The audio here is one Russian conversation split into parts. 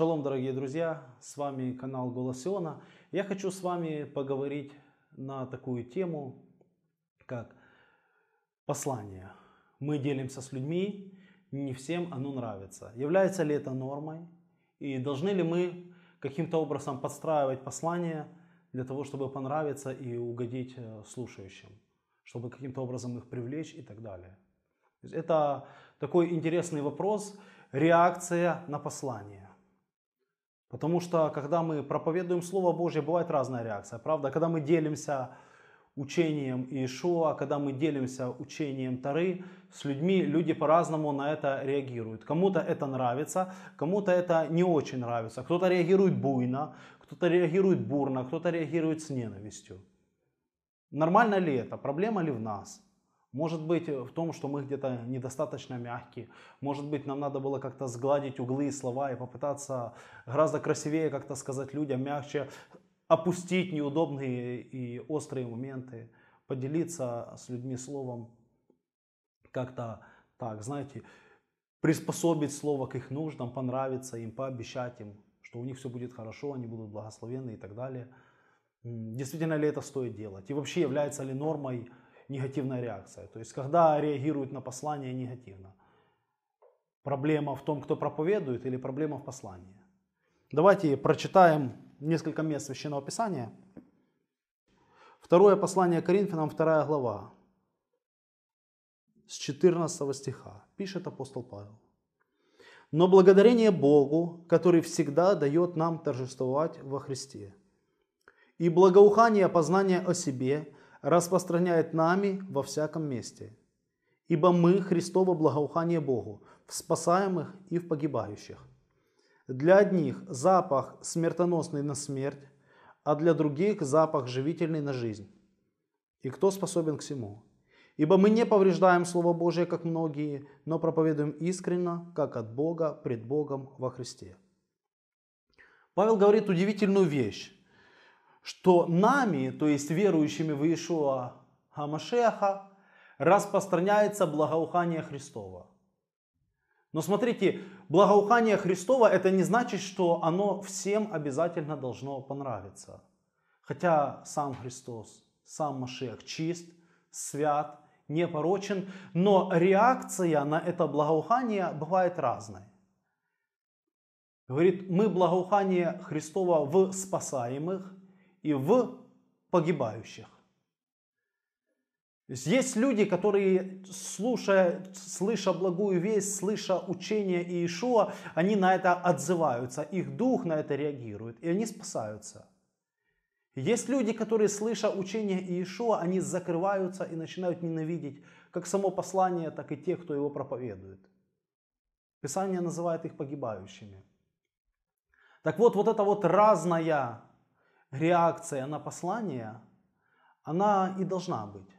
Шалом, дорогие друзья, с вами канал Голос Иона. Я хочу с вами поговорить на такую тему, как послание. Мы делимся с людьми, не всем оно нравится. Является ли это нормой? И должны ли мы каким-то образом подстраивать послание для того, чтобы понравиться и угодить э, слушающим, чтобы каким-то образом их привлечь и так далее. Это такой интересный вопрос, реакция на послание. Потому что, когда мы проповедуем Слово Божье, бывает разная реакция, правда? Когда мы делимся учением Иешуа, когда мы делимся учением Тары с людьми, люди по-разному на это реагируют. Кому-то это нравится, кому-то это не очень нравится. Кто-то реагирует буйно, кто-то реагирует бурно, кто-то реагирует с ненавистью. Нормально ли это? Проблема ли в нас? Может быть в том, что мы где-то недостаточно мягкие. Может быть нам надо было как-то сгладить углы и слова и попытаться гораздо красивее как-то сказать людям, мягче опустить неудобные и острые моменты, поделиться с людьми словом как-то так, знаете, приспособить слово к их нуждам, понравиться им, пообещать им, что у них все будет хорошо, они будут благословенны и так далее. Действительно ли это стоит делать? И вообще является ли нормой негативная реакция. То есть, когда реагируют на послание негативно. Проблема в том, кто проповедует, или проблема в послании. Давайте прочитаем несколько мест Священного Писания. Второе послание Коринфянам, вторая глава, с 14 стиха, пишет апостол Павел. Но благодарение Богу, который всегда дает нам торжествовать во Христе. И благоухание познания о себе – распространяет нами во всяком месте. Ибо мы Христово благоухание Богу, в спасаемых и в погибающих. Для одних запах смертоносный на смерть, а для других запах живительный на жизнь. И кто способен к всему? Ибо мы не повреждаем Слово Божие, как многие, но проповедуем искренно, как от Бога, пред Богом во Христе. Павел говорит удивительную вещь что нами, то есть верующими в Иешуа Хамашеха, распространяется благоухание Христова. Но смотрите, благоухание Христова это не значит, что оно всем обязательно должно понравиться. Хотя сам Христос, сам Машех чист, свят, непорочен, но реакция на это благоухание бывает разной. Говорит, мы благоухание Христова в спасаемых, и в погибающих. Есть, люди, которые, слушая, слыша благую весть, слыша учение Иешуа, они на это отзываются, их дух на это реагирует, и они спасаются. Есть люди, которые, слыша учение Иешуа, они закрываются и начинают ненавидеть как само послание, так и тех, кто его проповедует. Писание называет их погибающими. Так вот, вот эта вот разная реакция на послание, она и должна быть.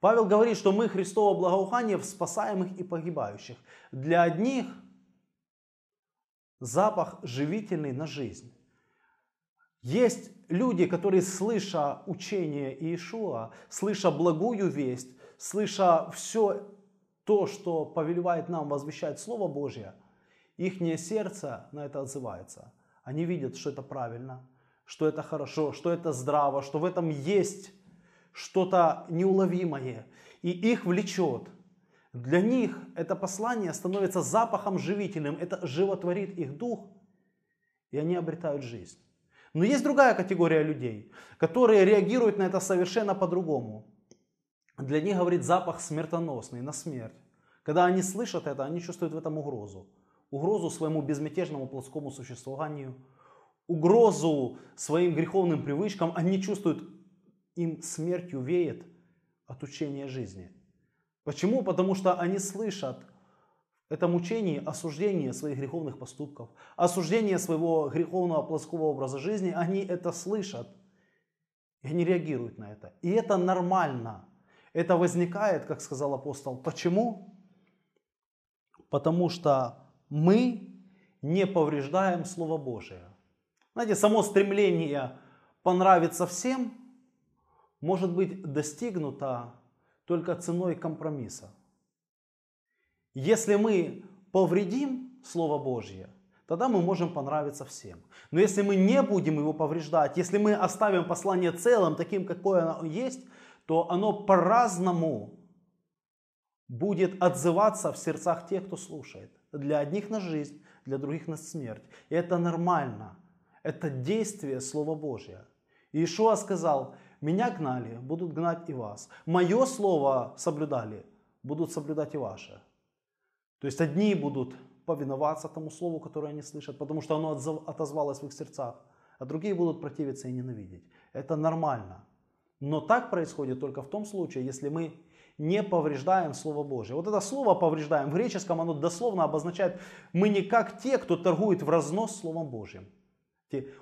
Павел говорит, что мы Христово благоухание в спасаемых и погибающих. Для одних запах живительный на жизнь. Есть люди, которые, слыша учение Иешуа, слыша благую весть, слыша все то, что повелевает нам возвещать Слово Божье, их сердце на это отзывается. Они видят, что это правильно, что это хорошо, что это здраво, что в этом есть что-то неуловимое, и их влечет. Для них это послание становится запахом живительным, это животворит их дух, и они обретают жизнь. Но есть другая категория людей, которые реагируют на это совершенно по-другому. Для них, говорит, запах смертоносный, на смерть. Когда они слышат это, они чувствуют в этом угрозу. Угрозу своему безмятежному плотскому существованию – угрозу своим греховным привычкам, они чувствуют, им смертью веет от учения жизни. Почему? Потому что они слышат в этом учении осуждение своих греховных поступков, осуждение своего греховного плоского образа жизни, они это слышат, и они реагируют на это. И это нормально. Это возникает, как сказал апостол. Почему? Потому что мы не повреждаем Слово Божие. Знаете, само стремление понравиться всем может быть достигнуто только ценой компромисса. Если мы повредим Слово Божье, тогда мы можем понравиться всем. Но если мы не будем его повреждать, если мы оставим послание целым, таким, какое оно есть, то оно по-разному будет отзываться в сердцах тех, кто слушает. Для одних на жизнь, для других на смерть. И это нормально. Это действие Слова Божьего. Иешуа сказал, меня гнали, будут гнать и вас. Мое слово соблюдали, будут соблюдать и ваше. То есть одни будут повиноваться тому слову, которое они слышат, потому что оно отозвалось в их сердцах, а другие будут противиться и ненавидеть. Это нормально. Но так происходит только в том случае, если мы не повреждаем Слово Божье. Вот это слово повреждаем, в греческом оно дословно обозначает, мы не как те, кто торгует в разнос Словом Божьим.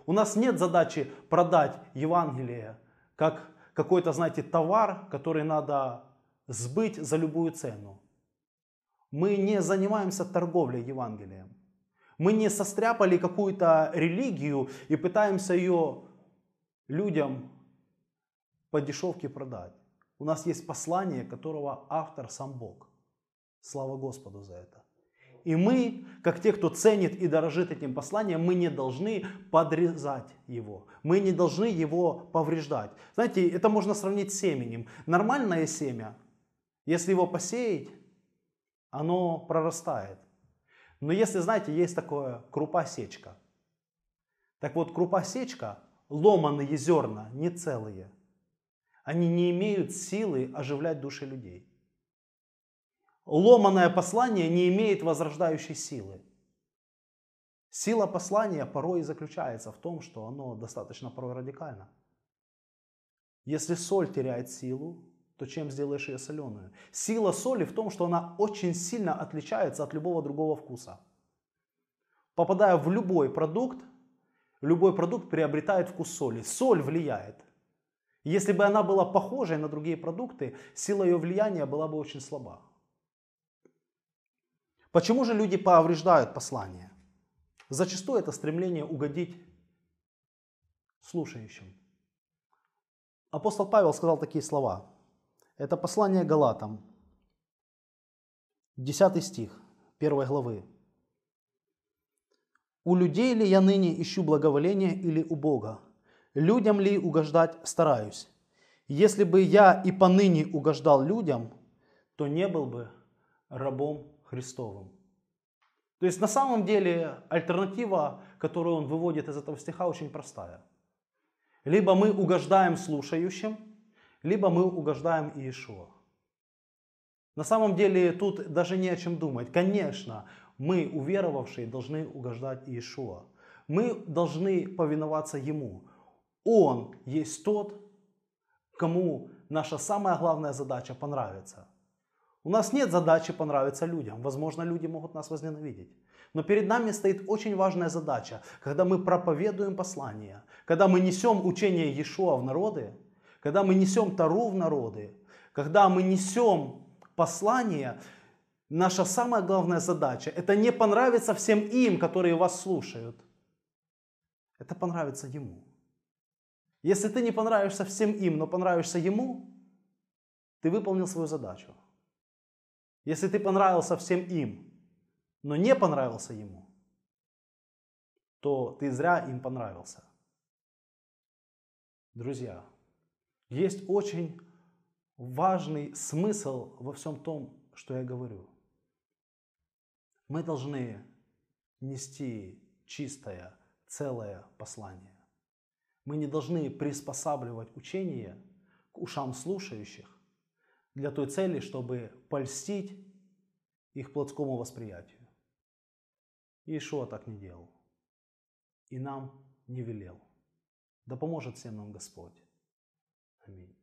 У нас нет задачи продать Евангелие как какой-то, знаете, товар, который надо сбыть за любую цену. Мы не занимаемся торговлей Евангелием. Мы не состряпали какую-то религию и пытаемся ее людям по дешевке продать. У нас есть послание, которого автор сам Бог. Слава Господу за это. И мы, как те, кто ценит и дорожит этим посланием, мы не должны подрезать его. Мы не должны его повреждать. Знаете, это можно сравнить с семенем. Нормальное семя, если его посеять, оно прорастает. Но если, знаете, есть такое крупа-сечка. Так вот, крупа-сечка, ломаные зерна, не целые, они не имеют силы оживлять души людей ломаное послание не имеет возрождающей силы. Сила послания порой заключается в том, что оно достаточно порой радикально. Если соль теряет силу, то чем сделаешь ее соленую? Сила соли в том, что она очень сильно отличается от любого другого вкуса. Попадая в любой продукт, любой продукт приобретает вкус соли. Соль влияет. Если бы она была похожей на другие продукты, сила ее влияния была бы очень слаба. Почему же люди повреждают послание? Зачастую это стремление угодить слушающим. Апостол Павел сказал такие слова. Это послание Галатам, 10 стих 1 главы. «У людей ли я ныне ищу благоволения или у Бога? Людям ли угождать стараюсь? Если бы я и поныне угождал людям, то не был бы рабом Христовым. То есть на самом деле альтернатива, которую он выводит из этого стиха, очень простая. Либо мы угождаем слушающим, либо мы угождаем Иешуа. На самом деле тут даже не о чем думать. Конечно, мы, уверовавшие, должны угождать Иешуа. Мы должны повиноваться Ему. Он есть тот, кому наша самая главная задача понравится – у нас нет задачи понравиться людям. Возможно, люди могут нас возненавидеть. Но перед нами стоит очень важная задача, когда мы проповедуем послание, когда мы несем учение Иешуа в народы, когда мы несем Тару в народы, когда мы несем послание, наша самая главная задача – это не понравиться всем им, которые вас слушают. Это понравится Ему. Если ты не понравишься всем им, но понравишься Ему, ты выполнил свою задачу. Если ты понравился всем им, но не понравился ему, то ты зря им понравился. Друзья, есть очень важный смысл во всем том, что я говорю. Мы должны нести чистое, целое послание. Мы не должны приспосабливать учение к ушам слушающих, для той цели, чтобы польстить их плотскому восприятию. Иешуа так не делал. И нам не велел. Да поможет всем нам Господь. Аминь.